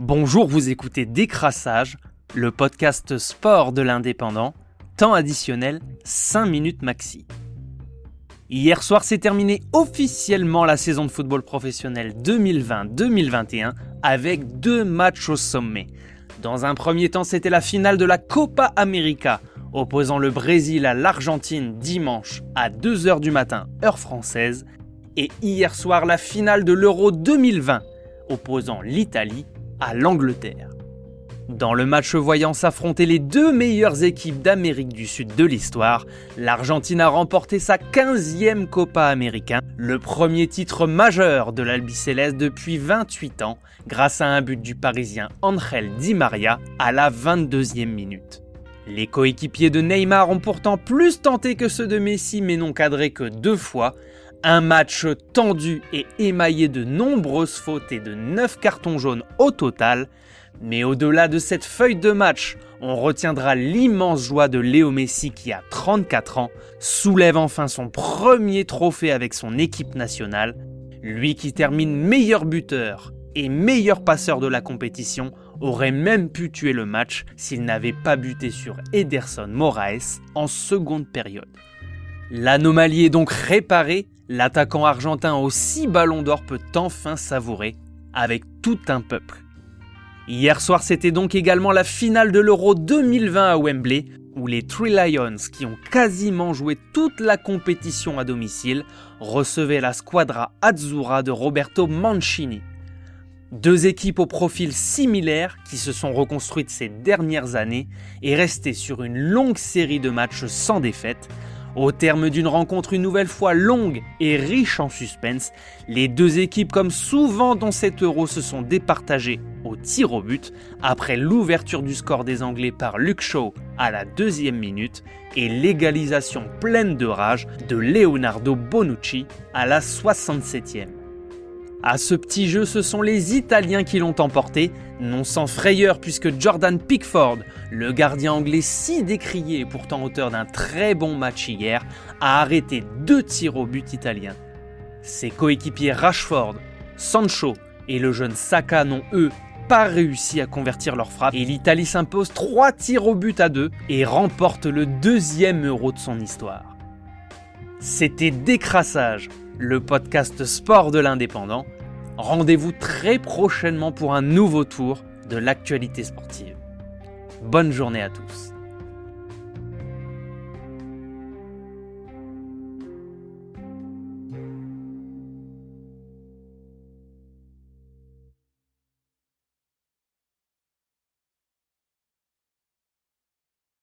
Bonjour, vous écoutez Décrassage, le podcast sport de l'indépendant, temps additionnel 5 minutes maxi. Hier soir s'est terminée officiellement la saison de football professionnel 2020-2021 avec deux matchs au sommet. Dans un premier temps, c'était la finale de la Copa América, opposant le Brésil à l'Argentine dimanche à 2h du matin, heure française, et hier soir la finale de l'Euro 2020, opposant l'Italie à l'Angleterre. Dans le match voyant s'affronter les deux meilleures équipes d'Amérique du Sud de l'histoire, l'Argentine a remporté sa 15e Copa Américain, le premier titre majeur de l'Albiceleste depuis 28 ans, grâce à un but du Parisien Angel Di Maria à la 22e minute. Les coéquipiers de Neymar ont pourtant plus tenté que ceux de Messi mais n'ont cadré que deux fois, un match tendu et émaillé de nombreuses fautes et de 9 cartons jaunes au total. Mais au-delà de cette feuille de match, on retiendra l'immense joie de Léo Messi qui a 34 ans soulève enfin son premier trophée avec son équipe nationale. Lui qui termine meilleur buteur et meilleur passeur de la compétition aurait même pu tuer le match s'il n'avait pas buté sur Ederson Moraes en seconde période. L'anomalie est donc réparée, l'attaquant argentin aux 6 ballons d'or peut enfin savourer avec tout un peuple. Hier soir, c'était donc également la finale de l'Euro 2020 à Wembley, où les Three Lions, qui ont quasiment joué toute la compétition à domicile, recevaient la squadra Azzurra de Roberto Mancini. Deux équipes au profil similaire qui se sont reconstruites ces dernières années et restées sur une longue série de matchs sans défaite, au terme d'une rencontre une nouvelle fois longue et riche en suspense, les deux équipes, comme souvent dans cet euro, se sont départagées au tir au but après l'ouverture du score des Anglais par Luke Shaw à la deuxième minute et l'égalisation pleine de rage de Leonardo Bonucci à la 67e. À ce petit jeu, ce sont les Italiens qui l'ont emporté, non sans frayeur puisque Jordan Pickford, le gardien anglais si décrié et pourtant auteur d'un très bon match hier, a arrêté deux tirs au but italiens. Ses coéquipiers Rashford, Sancho et le jeune Saka n'ont eux pas réussi à convertir leur frappe et l'Italie s'impose trois tirs au but à deux et remporte le deuxième euro de son histoire. C'était Décrassage, le podcast sport de l'indépendant. Rendez-vous très prochainement pour un nouveau tour de l'actualité sportive. Bonne journée à tous.